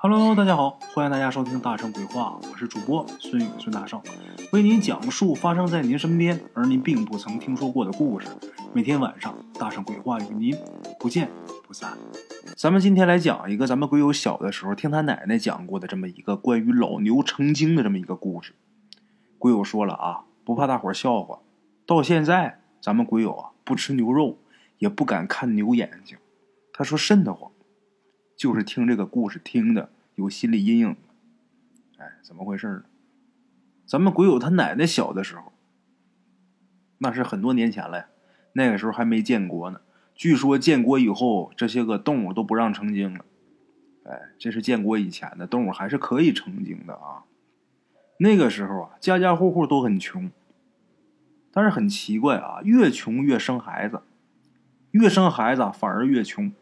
Hello，大家好，欢迎大家收听《大圣鬼话》，我是主播孙宇孙大圣，为您讲述发生在您身边而您并不曾听说过的故事。每天晚上，大圣鬼话与您不见不散。咱们今天来讲一个咱们鬼友小的时候听他奶奶讲过的这么一个关于老牛成精的这么一个故事。鬼友说了啊，不怕大伙笑话，到现在咱们鬼友啊不吃牛肉，也不敢看牛眼睛。他说瘆得慌。就是听这个故事听的有心理阴影，哎，怎么回事呢？咱们鬼友他奶奶小的时候，那是很多年前了，那个时候还没建国呢。据说建国以后，这些个动物都不让成精了。哎，这是建国以前的动物还是可以成精的啊。那个时候啊，家家户户都很穷，但是很奇怪啊，越穷越生孩子，越生孩子反而越穷。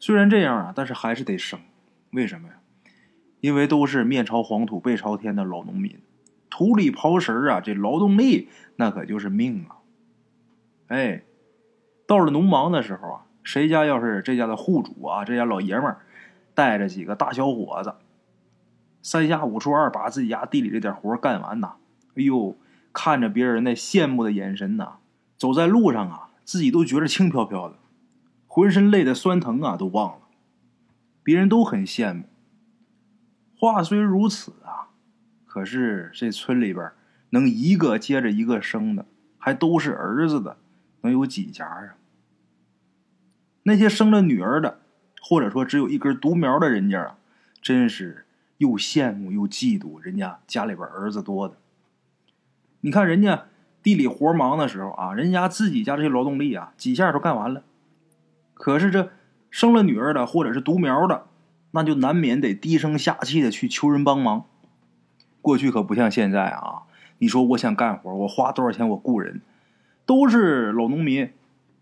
虽然这样啊，但是还是得生，为什么呀？因为都是面朝黄土背朝天的老农民，土里刨食啊，这劳动力那可就是命啊！哎，到了农忙的时候啊，谁家要是这家的户主啊，这家老爷们儿带着几个大小伙子，三下五除二把自己家地里这点活干完呐，哎呦，看着别人那羡慕的眼神呐，走在路上啊，自己都觉得轻飘飘的。浑身累的酸疼啊，都忘了，别人都很羡慕。话虽如此啊，可是这村里边能一个接着一个生的，还都是儿子的，能有几家啊？那些生了女儿的，或者说只有一根独苗的人家啊，真是又羡慕又嫉妒人家家里边儿子多的。你看人家地里活忙的时候啊，人家自己家这些劳动力啊，几下都干完了。可是这生了女儿的，或者是独苗的，那就难免得低声下气的去求人帮忙。过去可不像现在啊！你说我想干活，我花多少钱我雇人，都是老农民。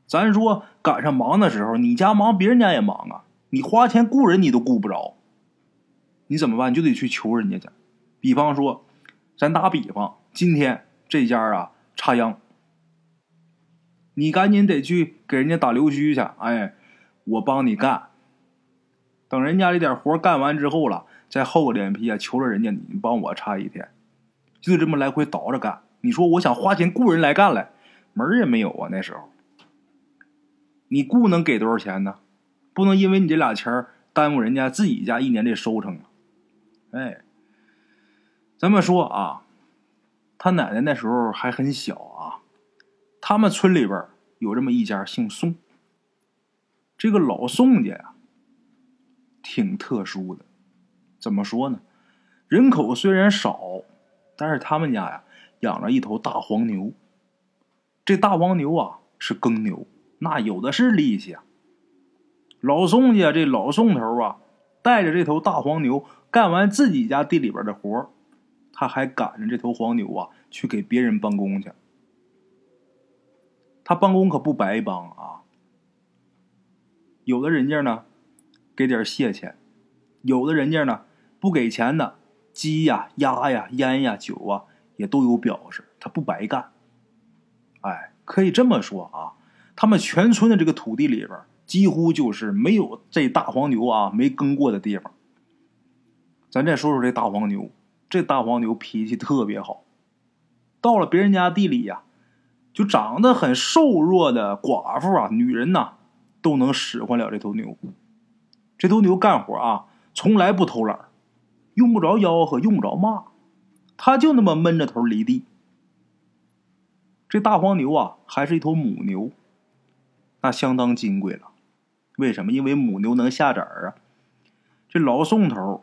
咱说赶上忙的时候，你家忙，别人家也忙啊。你花钱雇人，你都雇不着，你怎么办？你就得去求人家去。比方说，咱打比方，今天这家啊插秧。你赶紧得去给人家打溜须去，哎，我帮你干。等人家这点活干完之后了，再厚个脸皮啊，求着人家你帮我插一天，就这么来回倒着干。你说我想花钱雇人来干来，门儿也没有啊。那时候，你雇能给多少钱呢？不能因为你这俩钱耽误人家自己家一年的收成啊。哎，咱们说啊，他奶奶那时候还很小啊。他们村里边有这么一家姓宋，这个老宋家呀，挺特殊的。怎么说呢？人口虽然少，但是他们家呀养了一头大黄牛。这大黄牛啊是耕牛，那有的是力气啊。老宋家这老宋头啊，带着这头大黄牛干完自己家地里边的活他还赶着这头黄牛啊去给别人帮工去。他帮工可不白帮啊！有的人家呢，给点谢钱；有的人家呢，不给钱的，鸡呀、鸭呀、烟呀、酒啊，也都有表示。他不白干。哎，可以这么说啊，他们全村的这个土地里边，几乎就是没有这大黄牛啊没耕过的地方。咱再说说这大黄牛，这大黄牛脾气特别好，到了别人家地里呀。就长得很瘦弱的寡妇啊，女人呐，都能使唤了这头牛。这头牛干活啊，从来不偷懒，用不着吆喝，用不着骂，他就那么闷着头犁地。这大黄牛啊，还是一头母牛，那相当金贵了。为什么？因为母牛能下崽儿啊。这老宋头，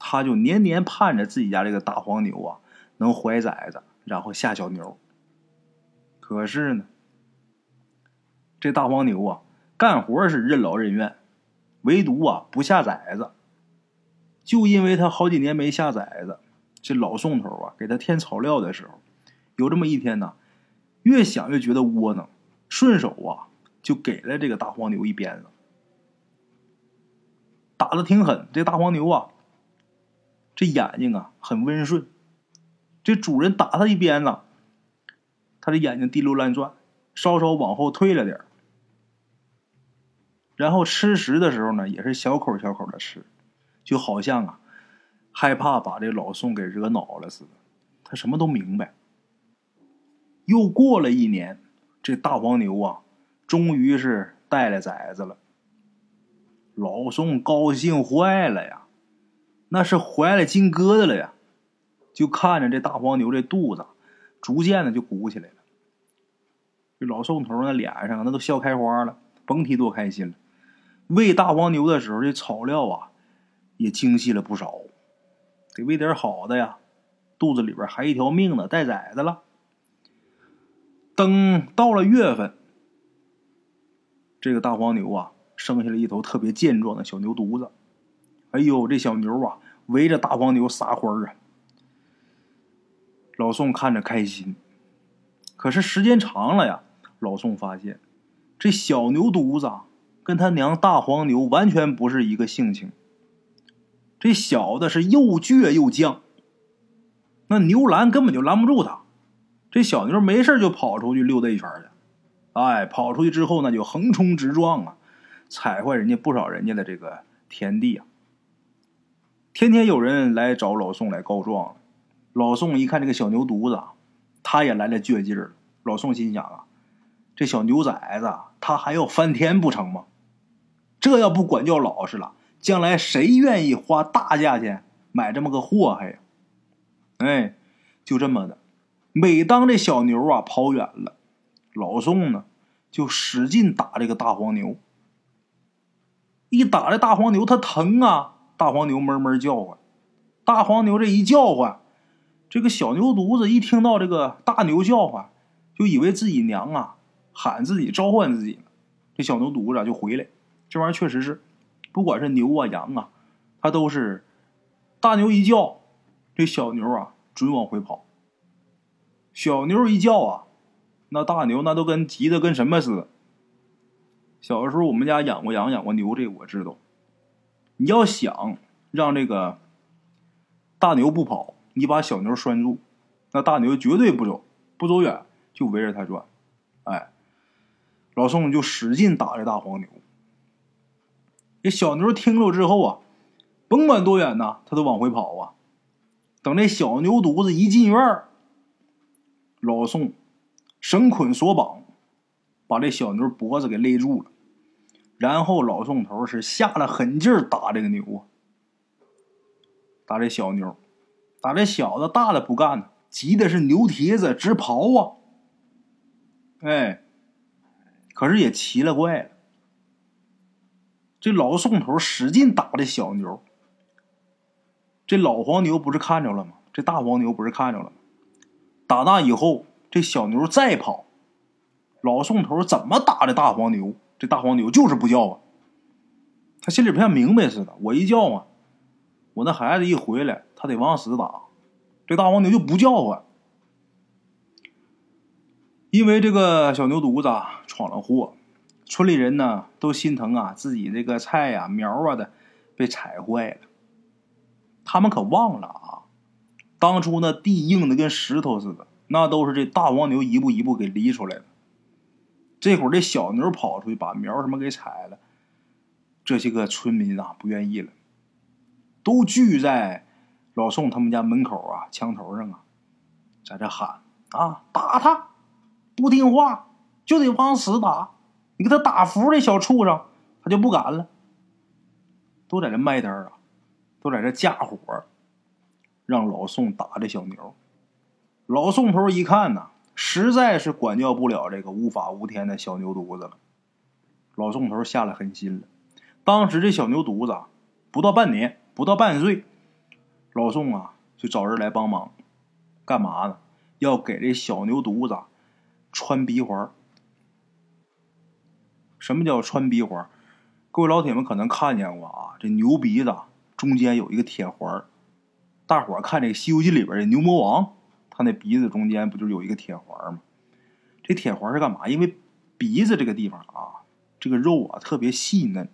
他就年年盼着自己家这个大黄牛啊，能怀崽子，然后下小牛。可是呢，这大黄牛啊，干活是任劳任怨，唯独啊不下崽子。就因为他好几年没下崽子，这老宋头啊给他添草料的时候，有这么一天呢，越想越觉得窝囊，顺手啊就给了这个大黄牛一鞭子，打的挺狠。这大黄牛啊，这眼睛啊很温顺，这主人打他一鞭子。他的眼睛滴溜乱转，稍稍往后退了点然后吃食的时候呢，也是小口小口的吃，就好像啊害怕把这老宋给惹恼了似的。他什么都明白。又过了一年，这大黄牛啊，终于是带了崽子了。老宋高兴坏了呀，那是怀了金疙瘩了呀！就看着这大黄牛这肚子，逐渐的就鼓起来了。这老宋头那脸上那都笑开花了，甭提多开心了。喂大黄牛的时候，这草料啊也精细了不少，得喂点好的呀。肚子里边还一条命呢，带崽子了。等到了月份，这个大黄牛啊，生下了一头特别健壮的小牛犊子。哎呦，这小牛啊，围着大黄牛撒欢儿啊！老宋看着开心。可是时间长了呀，老宋发现这小牛犊子跟他娘大黄牛完全不是一个性情。这小的是又倔又犟，那牛拦根本就拦不住他。这小牛没事就跑出去溜达一圈去，哎，跑出去之后那就横冲直撞啊，踩坏人家不少人家的这个田地啊。天天有人来找老宋来告状了。老宋一看这个小牛犊子，他也来了倔劲儿。老宋心想啊，这小牛崽子他还要翻天不成吗？这要不管教老实了，将来谁愿意花大价钱买这么个祸害呀？哎，就这么的。每当这小牛啊跑远了，老宋呢就使劲打这个大黄牛。一打这大黄牛，它疼啊！大黄牛闷闷叫唤。大黄牛这一叫唤，这个小牛犊子一听到这个大牛叫唤，就以为自己娘啊喊自己召唤自己呢。这小牛犊子就回来。这玩意儿确实是，不管是牛啊羊啊，它都是大牛一叫，这小牛啊准往回跑。小牛一叫啊，那大牛那都跟急的跟什么似的。小的时候我们家养过羊，养过牛，这我知道。你要想让这个大牛不跑，你把小牛拴住，那大牛绝对不走，不走远就围着它转。哎，老宋就使劲打这大黄牛。这小牛听着之后啊，甭管多远呐，它都往回跑啊。等这小牛犊子一进院儿。老宋绳捆索绑，把这小牛脖子给勒住了，然后老宋头是下了狠劲儿打这个牛啊，打这小牛，打这小的，大的不干呢，急的是牛蹄子直刨啊！哎，可是也奇了怪了，这老宋头使劲打这小牛，这老黄牛不是看着了吗？这大黄牛不是看着了吗？打那以后，这小牛再跑，老宋头怎么打这大黄牛？这大黄牛就是不叫啊！他心里不像明白似的，我一叫啊，我那孩子一回来，他得往死打。这大黄牛就不叫唤，因为这个小牛犊子闯了祸，村里人呢都心疼啊，自己这个菜呀、苗啊的被踩坏了，他们可忘了啊。当初那地硬的跟石头似的，那都是这大黄牛一步一步给犁出来的。这会儿这小牛跑出去把苗什么给踩了，这些个村民啊不愿意了，都聚在老宋他们家门口啊墙头上啊，在这喊啊打他，不听话就得往死打，你给他打服这小畜生，他就不敢了。都在这卖单啊，都在这架火。让老宋打这小牛，老宋头一看呐，实在是管教不了这个无法无天的小牛犊子了。老宋头下了狠心了。当时这小牛犊子不到半年，不到半岁，老宋啊就找人来帮忙，干嘛呢？要给这小牛犊子穿鼻环。什么叫穿鼻环？各位老铁们可能看见过啊，这牛鼻子中间有一个铁环。大伙儿看这《西游记》里边的牛魔王，他那鼻子中间不就有一个铁环吗？这铁环是干嘛？因为鼻子这个地方啊，这个肉啊特别细嫩，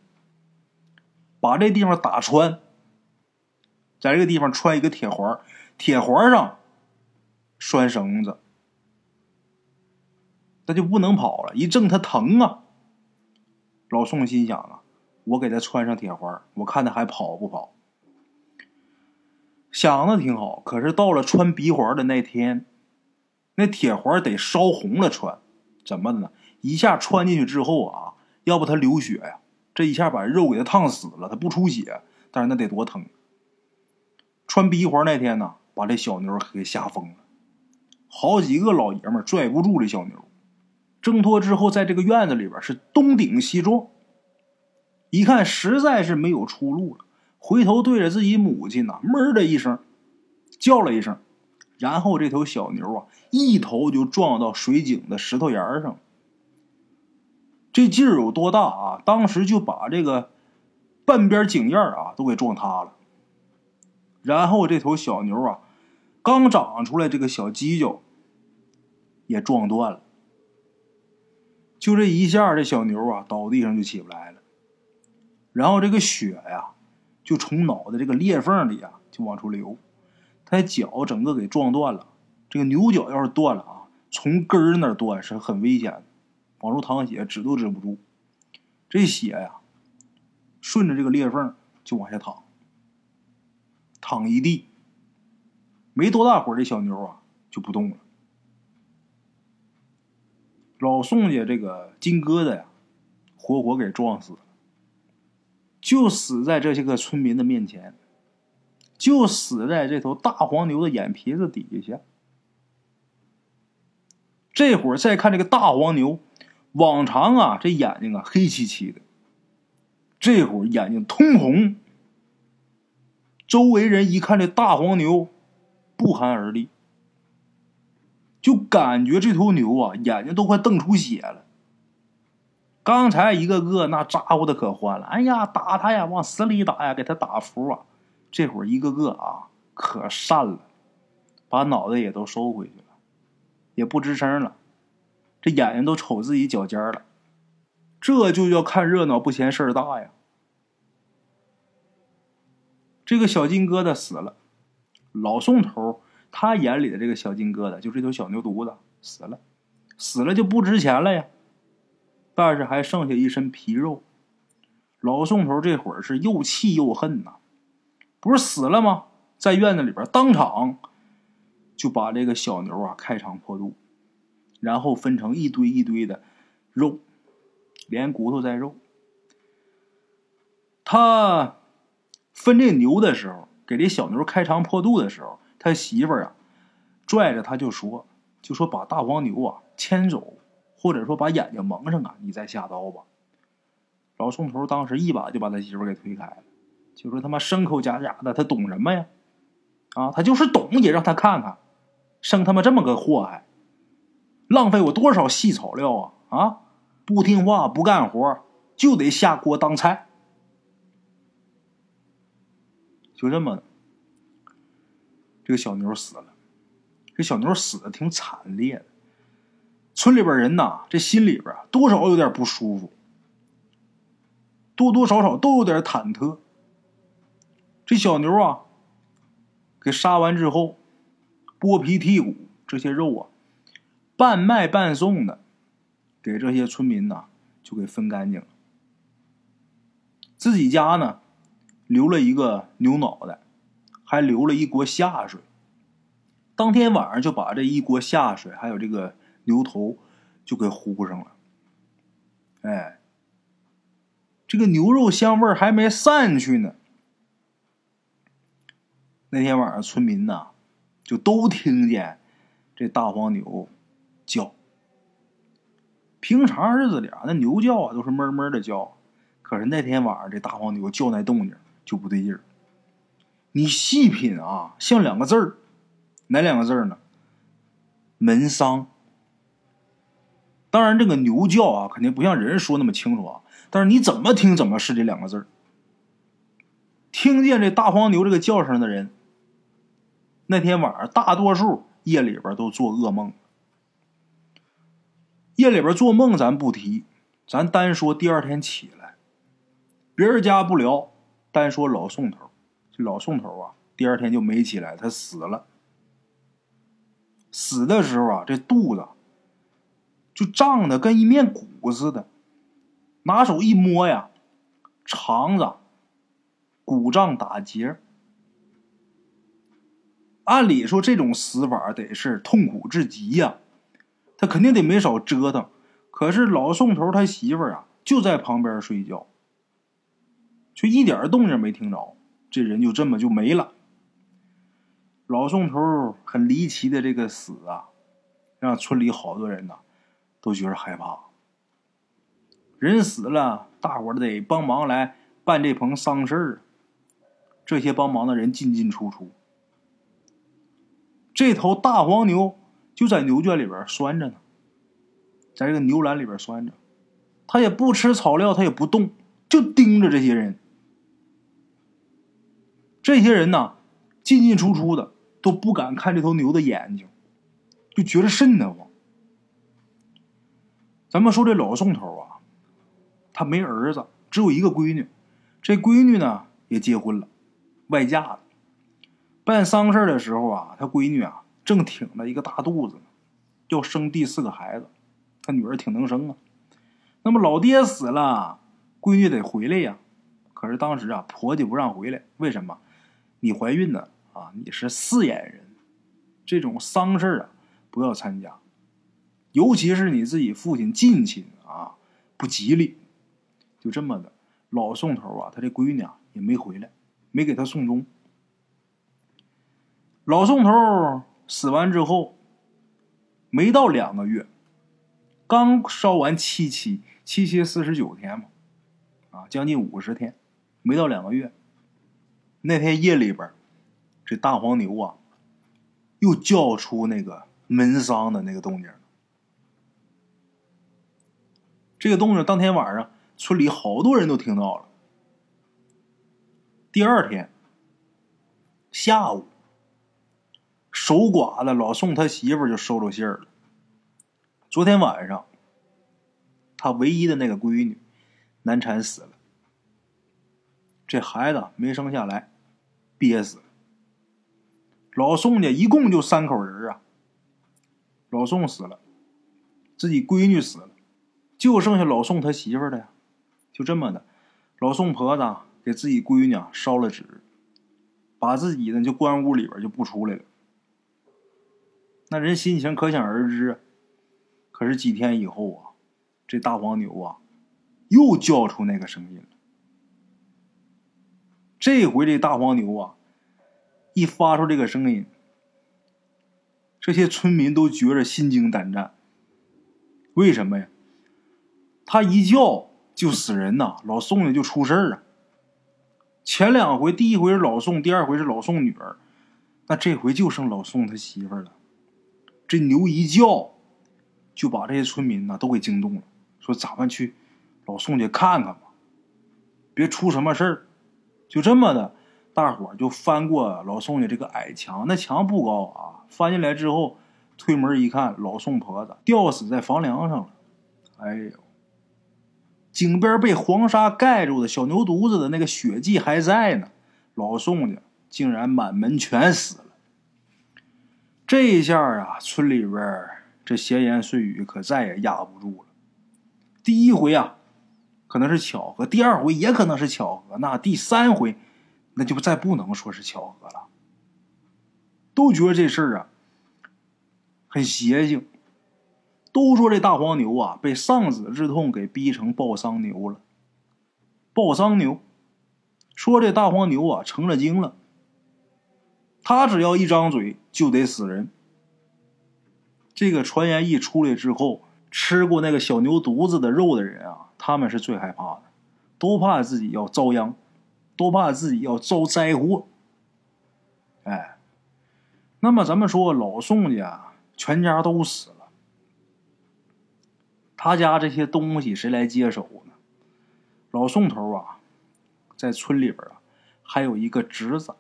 把这地方打穿，在这个地方穿一个铁环，铁环上拴绳子，那就不能跑了，一挣他疼啊。老宋心想啊，我给他穿上铁环，我看他还跑不跑？想的挺好，可是到了穿鼻环的那天，那铁环得烧红了穿，怎么的呢？一下穿进去之后啊，要不他流血呀，这一下把肉给他烫死了，他不出血，但是那得多疼。穿鼻环那天呢，把这小牛给吓疯了，好几个老爷们拽不住这小牛，挣脱之后，在这个院子里边是东顶西撞，一看实在是没有出路了。回头对着自己母亲呐，闷的一声叫了一声，然后这头小牛啊，一头就撞到水井的石头沿上。这劲儿有多大啊？当时就把这个半边井沿啊都给撞塌了。然后这头小牛啊，刚长出来这个小犄角也撞断了。就这一下，这小牛啊倒地上就起不来了。然后这个血呀。就从脑袋这个裂缝里啊，就往出流。他脚整个给撞断了。这个牛角要是断了啊，从根儿那儿断是很危险的，往出淌血，止都止不住。这血呀，顺着这个裂缝就往下淌，躺一地。没多大会儿，这小牛啊就不动了。老宋家这个金疙瘩呀，活活给撞死了。就死在这些个村民的面前，就死在这头大黄牛的眼皮子底下。这会儿再看这个大黄牛，往常啊这眼睛啊黑漆漆的，这会儿眼睛通红。周围人一看这大黄牛，不寒而栗，就感觉这头牛啊眼睛都快瞪出血了。刚才一个个那咋呼的可欢了，哎呀，打他呀，往死里打呀，给他打服啊！这会儿一个个啊可善了，把脑袋也都收回去了，也不吱声了，这眼睛都瞅自己脚尖了。这就叫看热闹不嫌事儿大呀！这个小金疙瘩死了，老宋头他眼里的这个小金疙瘩就这头小牛犊子死了，死了就不值钱了呀。但是还剩下一身皮肉，老宋头这会儿是又气又恨呐，不是死了吗？在院子里边当场就把这个小牛啊开肠破肚，然后分成一堆一堆的肉，连骨头带肉。他分这牛的时候，给这小牛开肠破肚的时候，他媳妇儿啊拽着他就说：“就说把大黄牛啊牵走。”或者说把眼睛蒙上啊，你再下刀吧。老宋头当时一把就把他媳妇给推开了，就说他妈牲口假假的，他懂什么呀？啊，他就是懂也让他看看，生他妈这么个祸害，浪费我多少细草料啊！啊，不听话不干活就得下锅当菜，就这么，这个小牛死了。这小牛死的挺惨烈的。村里边人呐，这心里边多少有点不舒服，多多少少都有点忐忑。这小牛啊，给杀完之后，剥皮剔骨，这些肉啊，半卖半送的，给这些村民呐，就给分干净了。自己家呢，留了一个牛脑袋，还留了一锅下水。当天晚上就把这一锅下水，还有这个。牛头就给糊上了，哎，这个牛肉香味还没散去呢。那天晚上，村民呐就都听见这大黄牛叫。平常日子里啊，那牛叫啊都是闷闷的叫，可是那天晚上这大黄牛叫那动静就不对劲儿。你细品啊，像两个字儿，哪两个字儿呢？门桑。当然，这个牛叫啊，肯定不像人说那么清楚啊。但是你怎么听怎么是这两个字儿听见这大黄牛这个叫声的人，那天晚上大多数夜里边都做噩梦。夜里边做梦咱不提，咱单说第二天起来，别人家不聊，单说老宋头，这老宋头啊，第二天就没起来，他死了。死的时候啊，这肚子。就胀的跟一面鼓似的，拿手一摸呀，肠子鼓胀打结，按理说这种死法得是痛苦至极呀，他肯定得没少折腾。可是老宋头他媳妇儿啊就在旁边睡觉，却一点动静没听着，这人就这么就没了。老宋头很离奇的这个死啊，让村里好多人呐都觉得害怕。人死了，大伙儿得帮忙来办这棚丧事儿。这些帮忙的人进进出出。这头大黄牛就在牛圈里边拴着呢，在这个牛栏里边拴着，它也不吃草料，它也不动，就盯着这些人。这些人呢，进进出出的。都不敢看这头牛的眼睛，就觉得瘆得慌。咱们说这老宋头啊，他没儿子，只有一个闺女。这闺女呢也结婚了，外嫁了。办丧事的时候啊，他闺女啊正挺着一个大肚子，要生第四个孩子。他女儿挺能生啊。那么老爹死了，闺女得回来呀。可是当时啊，婆家不让回来，为什么？你怀孕呢？啊，你是四眼人，这种丧事啊，不要参加，尤其是你自己父亲近亲啊，不吉利。就这么的，老宋头啊，他这闺女啊也没回来，没给他送终。老宋头死完之后，没到两个月，刚烧完七七，七七四十九天嘛，啊，将近五十天，没到两个月，那天夜里边。这大黄牛啊，又叫出那个门丧的那个动静这个动静当天晚上村里好多人都听到了。第二天下午，守寡的老宋他媳妇就收着信儿了。昨天晚上，他唯一的那个闺女难产死了，这孩子没生下来，憋死。老宋家一共就三口人啊，老宋死了，自己闺女死了，就剩下老宋他媳妇儿了呀。就这么的，老宋婆子给自己闺女烧了纸，把自己呢就关屋里边就不出来了。那人心情可想而知。可是几天以后啊，这大黄牛啊又叫出那个声音。这回这大黄牛啊。一发出这个声音，这些村民都觉着心惊胆战。为什么呀？他一叫就死人呐，老宋家就出事儿啊。前两回，第一回是老宋，第二回是老宋女儿，那这回就剩老宋他媳妇儿了。这牛一叫，就把这些村民呐都给惊动了，说：“咱们去老宋家看看吧，别出什么事儿。”就这么的。大伙就翻过老宋家这个矮墙，那墙不高啊。翻进来之后，推门一看，老宋婆子吊死在房梁上了。哎呦，井边被黄沙盖住的小牛犊子的那个血迹还在呢。老宋家竟然满门全死了。这一下啊，村里边这闲言碎语可再也压不住了。第一回啊，可能是巧合；第二回也可能是巧合。那第三回。那就再不能说是巧合了，都觉得这事儿啊很邪性，都说这大黄牛啊被丧子之痛给逼成抱丧牛了。抱丧牛说这大黄牛啊成了精了，他只要一张嘴就得死人。这个传言一出来之后，吃过那个小牛犊子的肉的人啊，他们是最害怕的，都怕自己要遭殃。都怕自己要遭灾祸，哎，那么咱们说老宋家全家都死了，他家这些东西谁来接手呢？老宋头啊，在村里边啊，还有一个侄子，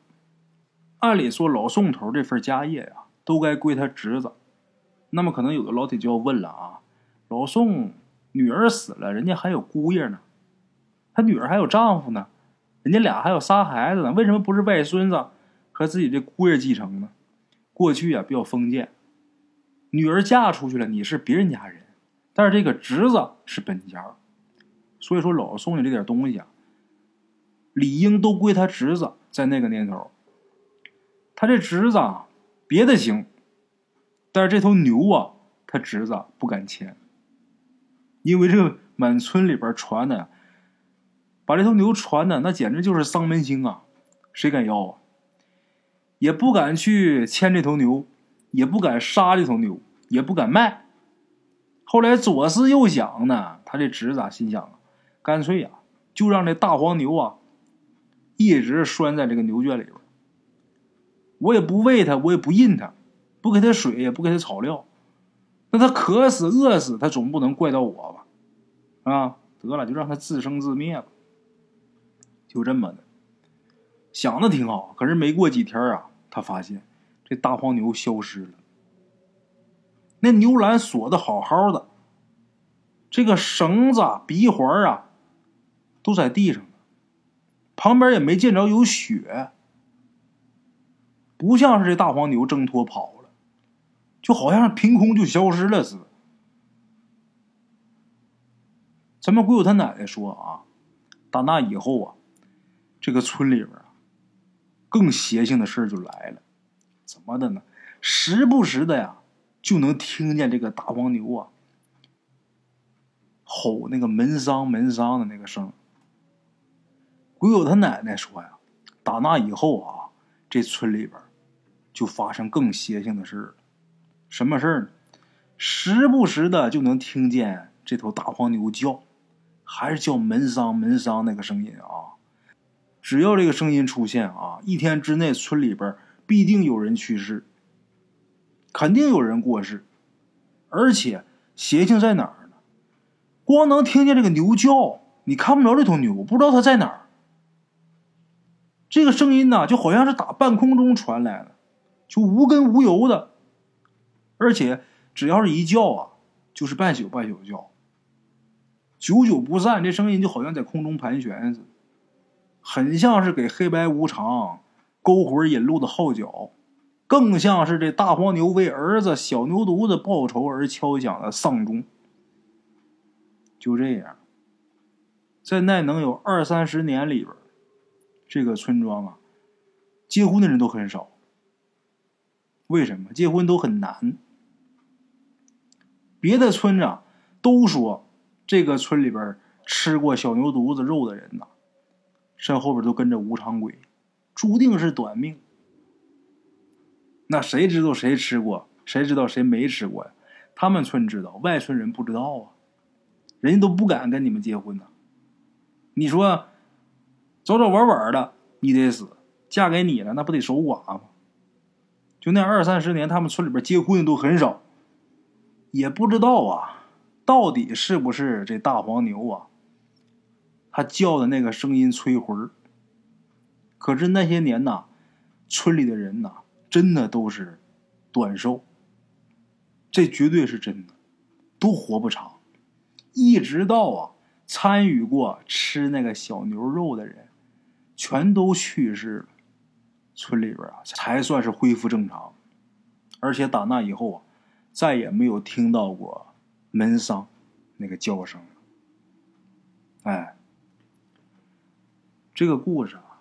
按理说老宋头这份家业呀，都该归他侄子。那么可能有的老铁就要问了啊，老宋女儿死了，人家还有姑爷呢，他女儿还有丈夫呢。人家俩还有仨孩子呢，为什么不是外孙子和自己这姑爷继承呢？过去啊比较封建，女儿嫁出去了，你是别人家人，但是这个侄子是本家，所以说老宋家这点东西啊，理应都归他侄子。在那个年头，他这侄子别的行，但是这头牛啊，他侄子不敢牵，因为这满村里边传的，把这头牛传的那简直就是丧门星啊，谁敢要啊？也不敢去牵这头牛，也不敢杀这头牛，也不敢卖。后来左思右想呢，他这侄子心想啊，干脆呀，就让这大黄牛啊，一直拴在这个牛圈里边。我也不喂它，我也不印它，不给它水，也不给它草料。那他渴死、饿死，他总不能怪到我吧？啊，得了，就让他自生自灭吧。就这么的，想的挺好。可是没过几天啊，他发现这大黄牛消失了。那牛栏锁的好好的，这个绳子、鼻环啊，都在地上呢，旁边也没见着有血。不像是这大黄牛挣脱跑了，就好像凭空就消失了似的。咱们鬼友他奶奶说啊，打那以后啊，这个村里边啊，更邪性的事就来了。怎么的呢？时不时的呀，就能听见这个大黄牛啊吼那个门桑门桑的那个声。鬼友他奶奶说呀，打那以后啊，这村里边。就发生更邪性的事了，什么事儿呢？时不时的就能听见这头大黄牛叫，还是叫门桑门桑那个声音啊！只要这个声音出现啊，一天之内村里边必定有人去世，肯定有人过世，而且邪性在哪儿呢？光能听见这个牛叫，你看不着这头牛，不知道它在哪儿。这个声音呢，就好像是打半空中传来的。就无根无由的，而且只要是一叫啊，就是半宿半宿的叫，久久不散。这声音就好像在空中盘旋似的，很像是给黑白无常勾魂引路的号角，更像是这大黄牛为儿子小牛犊子报仇而敲响的丧钟。就这样，在那能有二三十年里边，这个村庄啊，结婚的人都很少。为什么结婚都很难？别的村长都说，这个村里边吃过小牛犊子肉的人呐，身后边都跟着无常鬼，注定是短命。那谁知道谁吃过？谁知道谁没吃过呀？他们村知道，外村人不知道啊。人家都不敢跟你们结婚呢。你说，早早晚晚的你得死，嫁给你了，那不得守寡吗？就那二三十年，他们村里边结婚的都很少，也不知道啊，到底是不是这大黄牛啊？他叫的那个声音催魂可是那些年呐，村里的人呐，真的都是短寿，这绝对是真的，都活不长。一直到啊，参与过吃那个小牛肉的人，全都去世了。村里边啊，才算是恢复正常，而且打那以后啊，再也没有听到过门丧那个叫声了。哎，这个故事啊，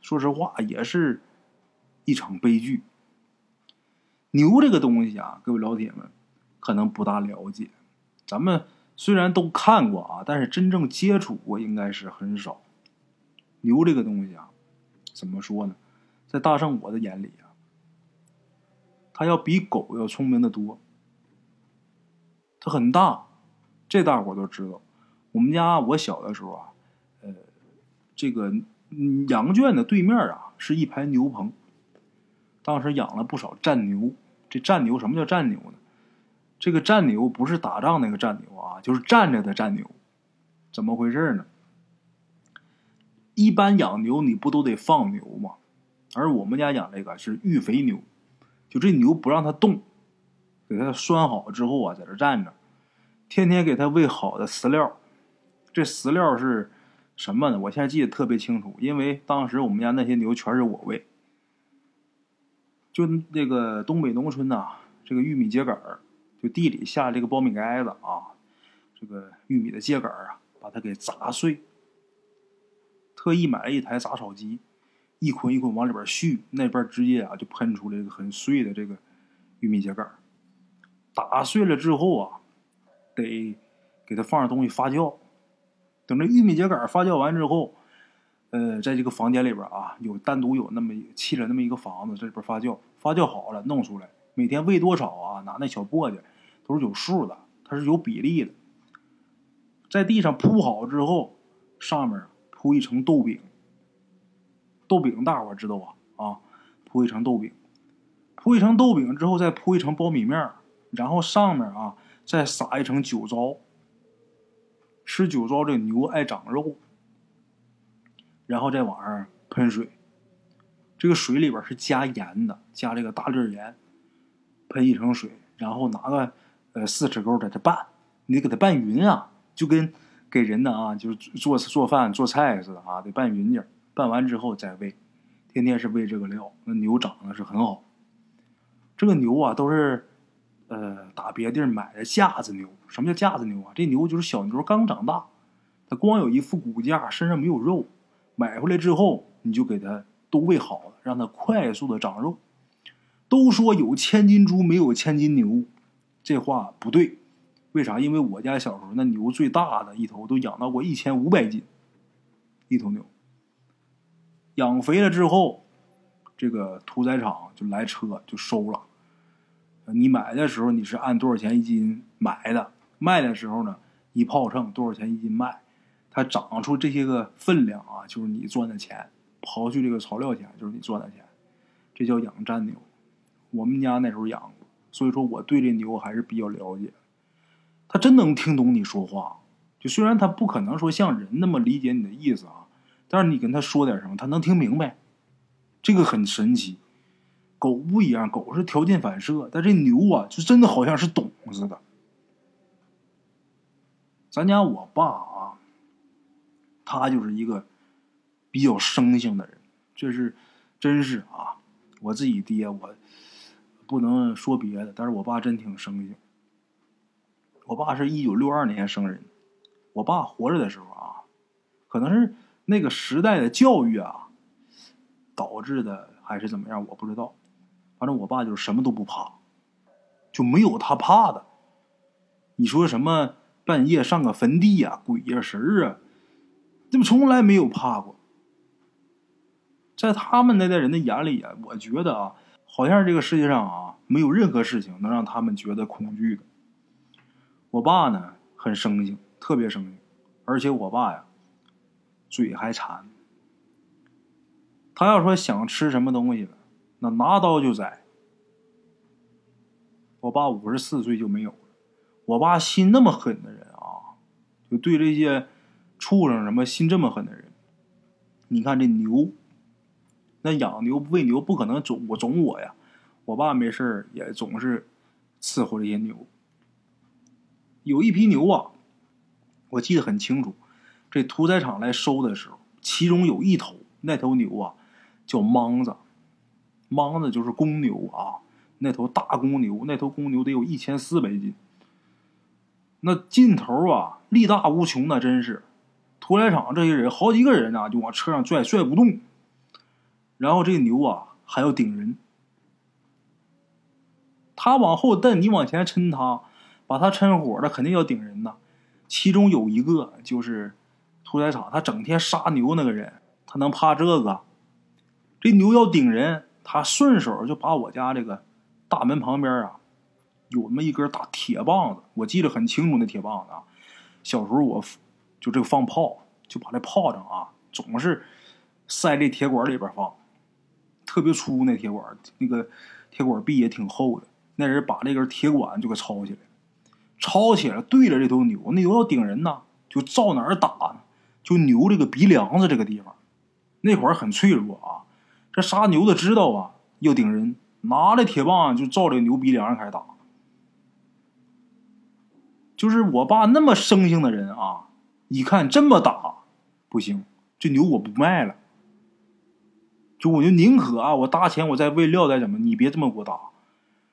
说实话也是一场悲剧。牛这个东西啊，各位老铁们可能不大了解，咱们虽然都看过啊，但是真正接触过应该是很少。牛这个东西啊，怎么说呢？在大圣我的眼里啊，他要比狗要聪明的多。它很大，这大伙都知道。我们家我小的时候啊，呃，这个羊圈的对面啊是一排牛棚，当时养了不少战牛。这战牛什么叫战牛呢？这个战牛不是打仗那个战牛啊，就是站着的战牛。怎么回事呢？一般养牛你不都得放牛吗？而我们家养这个是育肥牛，就这牛不让它动，给它拴好之后啊，在这站着，天天给它喂好的饲料。这饲料是什么呢？我现在记得特别清楚，因为当时我们家那些牛全是我喂。就那个东北农村呐，这个玉米秸秆儿，就地里下这个苞米杆子啊，这个玉米的秸秆儿啊，把它给砸碎。特意买了一台杂草机。一捆一捆往里边续，那边直接啊就喷出来一个很碎的这个玉米秸秆打碎了之后啊，得给它放上东西发酵。等这玉米秸秆发酵完之后，呃，在这个房间里边啊，有单独有那么砌了那么一个房子，这里边发酵，发酵好了弄出来，每天喂多少啊？拿那小簸箕都是有数的，它是有比例的。在地上铺好之后，上面铺一层豆饼。豆饼大伙知道吧？啊，铺一层豆饼，铺一层豆饼之后，再铺一层苞米面然后上面啊再撒一层酒糟。吃酒糟，这牛爱长肉，然后再往上喷水。这个水里边是加盐的，加这个大粒盐，喷一层水，然后拿个呃四尺钩在这拌，你给它拌匀啊，就跟给人呢啊，就是做做饭做菜似的啊，得拌匀点拌完之后再喂，天天是喂这个料，那牛长得是很好。这个牛啊，都是。呃，打别地儿买的架子牛，什么叫架子牛啊？这牛就是小牛刚长大，它光有一副骨架，身上没有肉。买回来之后，你就给它都喂好了，让它快速的长肉。都说有千斤猪，没有千斤牛，这话不对。为啥？因为我家小时候那牛最大的一头都养到过一千五百斤，一头牛。养肥了之后，这个屠宰场就来车就收了。你买的时候你是按多少钱一斤买的，卖的时候呢一炮秤多少钱一斤卖，它长出这些个分量啊，就是你赚的钱，刨去这个草料钱就是你赚的钱，这叫养战牛。我们家那时候养过，所以说我对这牛还是比较了解。它真能听懂你说话，就虽然它不可能说像人那么理解你的意思啊，但是你跟他说点什么，他能听明白，这个很神奇。狗不一样，狗是条件反射，但这牛啊，就真的好像是懂似的。咱家我爸啊，他就是一个比较生性的人，这是真是啊。我自己爹，我不能说别的，但是我爸真挺生性。我爸是一九六二年生人，我爸活着的时候啊，可能是那个时代的教育啊导致的，还是怎么样，我不知道。反正我爸就是什么都不怕，就没有他怕的。你说什么半夜上个坟地呀、鬼呀、神儿啊，这不从来没有怕过。在他们那代人的眼里啊，我觉得啊，好像这个世界上啊，没有任何事情能让他们觉得恐惧的。我爸呢，很生性，特别生性，而且我爸呀，嘴还馋。他要说想吃什么东西了。那拿刀就宰。我爸五十四岁就没有了。我爸心那么狠的人啊，就对这些畜生什么心这么狠的人。你看这牛，那养牛喂牛不可能总我总我呀。我爸没事也总是伺候这些牛。有一批牛啊，我记得很清楚。这屠宰场来收的时候，其中有一头，那头牛啊叫莽子。莽子就是公牛啊，那头大公牛，那头公牛得有一千四百斤。那劲头啊，力大无穷那真是。屠宰场这些人，好几个人啊，就往车上拽，拽不动。然后这牛啊，还要顶人。他往后蹬，你往前抻他，把他抻火了，肯定要顶人呐。其中有一个就是屠宰场，他整天杀牛那个人，他能怕这个？这牛要顶人。他顺手就把我家这个大门旁边啊，有那么一根大铁棒子，我记得很清楚。那铁棒子啊，小时候我就这个放炮，就把这炮仗啊，总是塞这铁管里边放，特别粗那铁管，那个铁管壁也挺厚的。那人把这根铁管就给抄起来，抄起来对着这头牛，那牛要顶人呐，就照哪儿打呢？就牛这个鼻梁子这个地方，那会儿很脆弱啊。这杀牛的知道啊，要顶人，拿着铁棒就照这牛鼻梁上开始打。就是我爸那么生性的人啊，一看这么打不行，这牛我不卖了。就我就宁可啊，我搭钱我再喂料再怎么，你别这么给我打。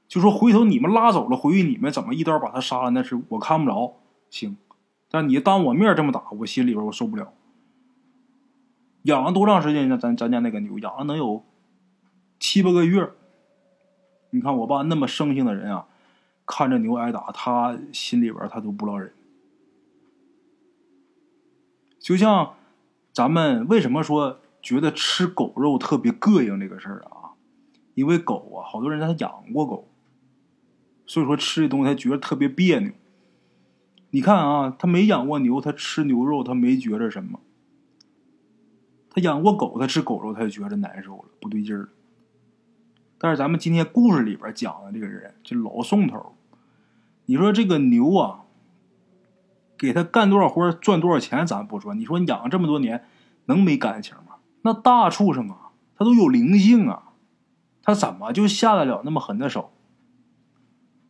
就说回头你们拉走了，回去你们怎么一刀把他杀了，那是我看不着，行。但你当我面这么打，我心里边我受不了。养了多长时间呢？咱咱家那个牛养了能有七八个月。你看我爸那么生性的人啊，看着牛挨打，他心里边他都不落忍。就像咱们为什么说觉得吃狗肉特别膈应这个事儿啊？因为狗啊，好多人他养过狗，所以说吃这东西他觉得特别别扭。你看啊，他没养过牛，他吃牛肉他没觉着什么；他养过狗，他吃狗肉他就觉得难受了，不对劲儿了。但是咱们今天故事里边讲的这个人，这老宋头，你说这个牛啊，给他干多少活赚多少钱，咱不说。你说你养这么多年，能没感情吗？那大畜生啊，他都有灵性啊。他怎么就下得了那么狠的手？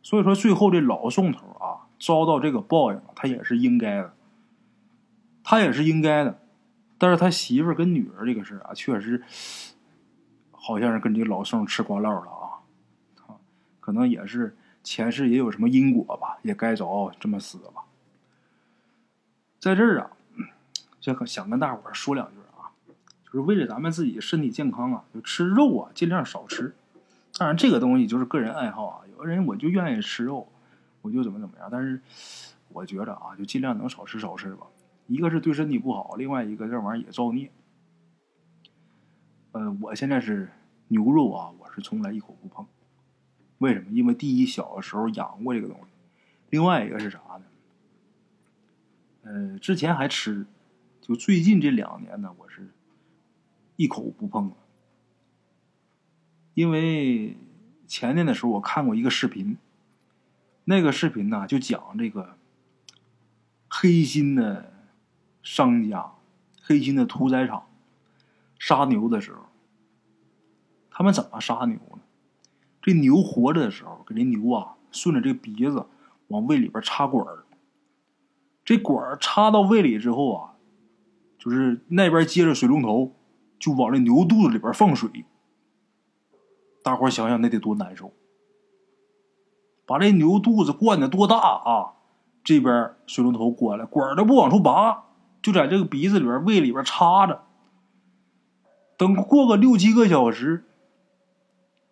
所以说，最后这老宋头啊，遭到这个报应，他也是应该的，他也是应该的。但是他媳妇儿跟女儿这个事啊，确实好像是跟这老宋吃瓜唠了啊，可能也是前世也有什么因果吧，也该着这么死吧。在这儿啊，就想跟大伙儿说两句啊。就是为了咱们自己身体健康啊，就吃肉啊，尽量少吃。当然，这个东西就是个人爱好啊。有的人我就愿意吃肉，我就怎么怎么样。但是我觉着啊，就尽量能少吃少吃吧。一个是对身体不好，另外一个这玩意儿也造孽。呃，我现在是牛肉啊，我是从来一口不碰。为什么？因为第一，小的时候养过这个东西；另外一个是啥呢？呃，之前还吃，就最近这两年呢，我是。一口不碰了，因为前年的时候我看过一个视频，那个视频呢就讲这个黑心的商家、黑心的屠宰场杀牛的时候，他们怎么杀牛呢？这牛活着的时候，给这牛啊顺着这鼻子往胃里边插管儿，这管儿插到胃里之后啊，就是那边接着水龙头。就往这牛肚子里边放水，大伙想想那得多难受。把这牛肚子灌的多大啊？这边水龙头关了，管都不往出拔，就在这个鼻子里边、胃里边插着。等过个六七个小时，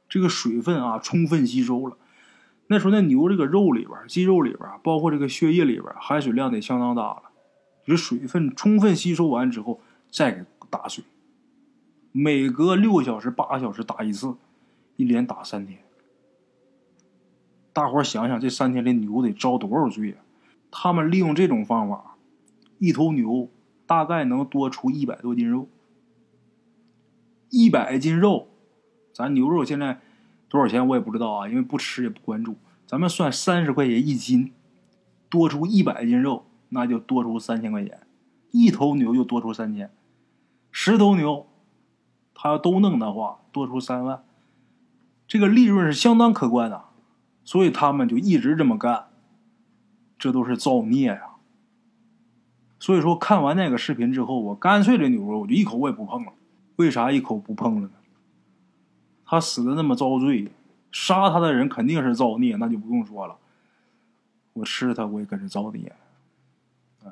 这个水分啊充分吸收了。那时候那牛这个肉里边、肌肉里边，包括这个血液里边，含水量得相当大了。这水分充分吸收完之后，再给打水。每隔六个小时、八个小时打一次，一连打三天。大伙想想，这三天这牛得遭多少罪啊？他们利用这种方法，一头牛大概能多出一百多斤肉。一百斤肉，咱牛肉现在多少钱我也不知道啊，因为不吃也不关注。咱们算三十块钱一斤，多出一百斤肉，那就多出三千块钱。一头牛就多出三千，十头牛。他要都弄的话，多出三万，这个利润是相当可观的，所以他们就一直这么干，这都是造孽呀。所以说，看完那个视频之后，我干脆这牛肉我就一口我也不碰了。为啥一口不碰了呢？他死的那么遭罪，杀他的人肯定是造孽，那就不用说了。我吃他，我也跟着造孽。哎，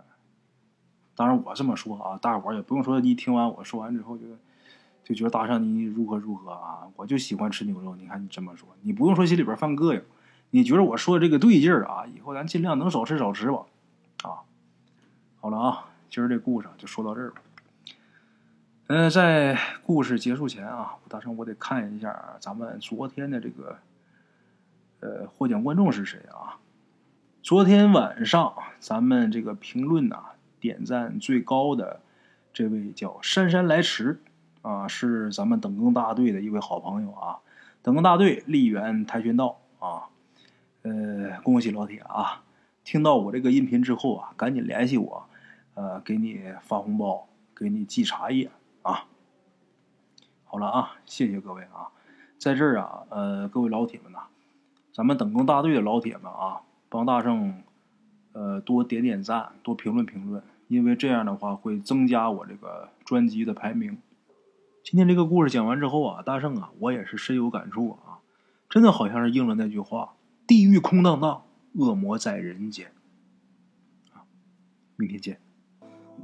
当然我这么说啊，大伙也不用说，一听完我说完之后就。就觉得大圣你如何如何啊？我就喜欢吃牛肉。你看你这么说，你不用说心里边犯膈应。你觉得我说的这个对劲儿啊？以后咱尽量能少吃少吃吧。好了啊，今儿这故事就说到这儿吧。嗯，在故事结束前啊，大圣我得看一下咱们昨天的这个呃获奖观众是谁啊？昨天晚上咱们这个评论呐点赞最高的这位叫姗姗来迟。啊，是咱们等更大队的一位好朋友啊，等更大队丽园跆拳道啊，呃，恭喜老铁啊！听到我这个音频之后啊，赶紧联系我，呃，给你发红包，给你寄茶叶啊。好了啊，谢谢各位啊，在这儿啊，呃，各位老铁们呐，咱们等工大队的老铁们啊，帮大圣呃多点点赞，多评论评论，因为这样的话会增加我这个专辑的排名。今天这个故事讲完之后啊，大圣啊，我也是深有感触啊，真的好像是应了那句话：“地狱空荡荡，恶魔在人间。”啊，明天见。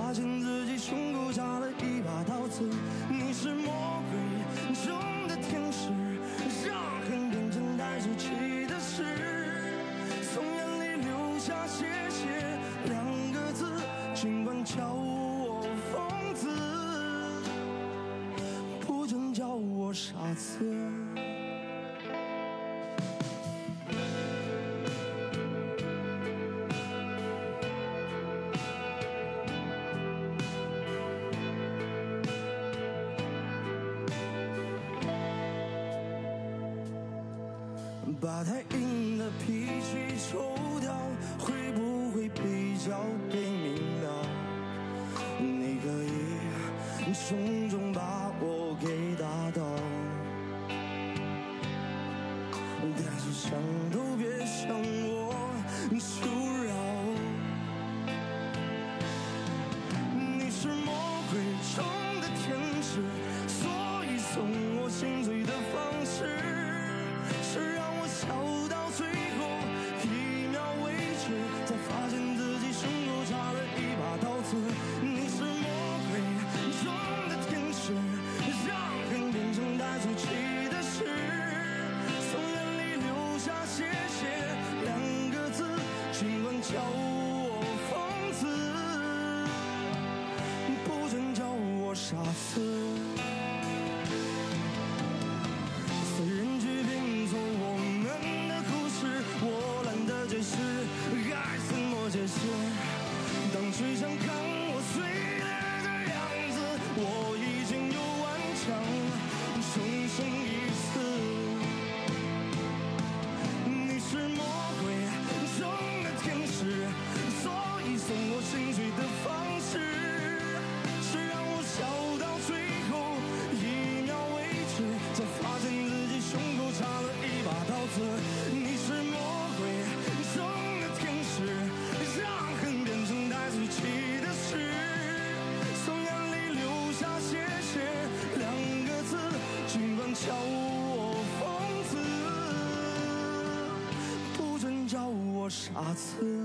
发现自己胸口插了一把刀子，你是魔鬼中的天使。让恨变成带血气的诗，从眼里流下。谢谢两个字，尽管叫我疯子，不准叫我傻子。把太硬的脾气抽掉，会不会比较被明了？你可以。阿慈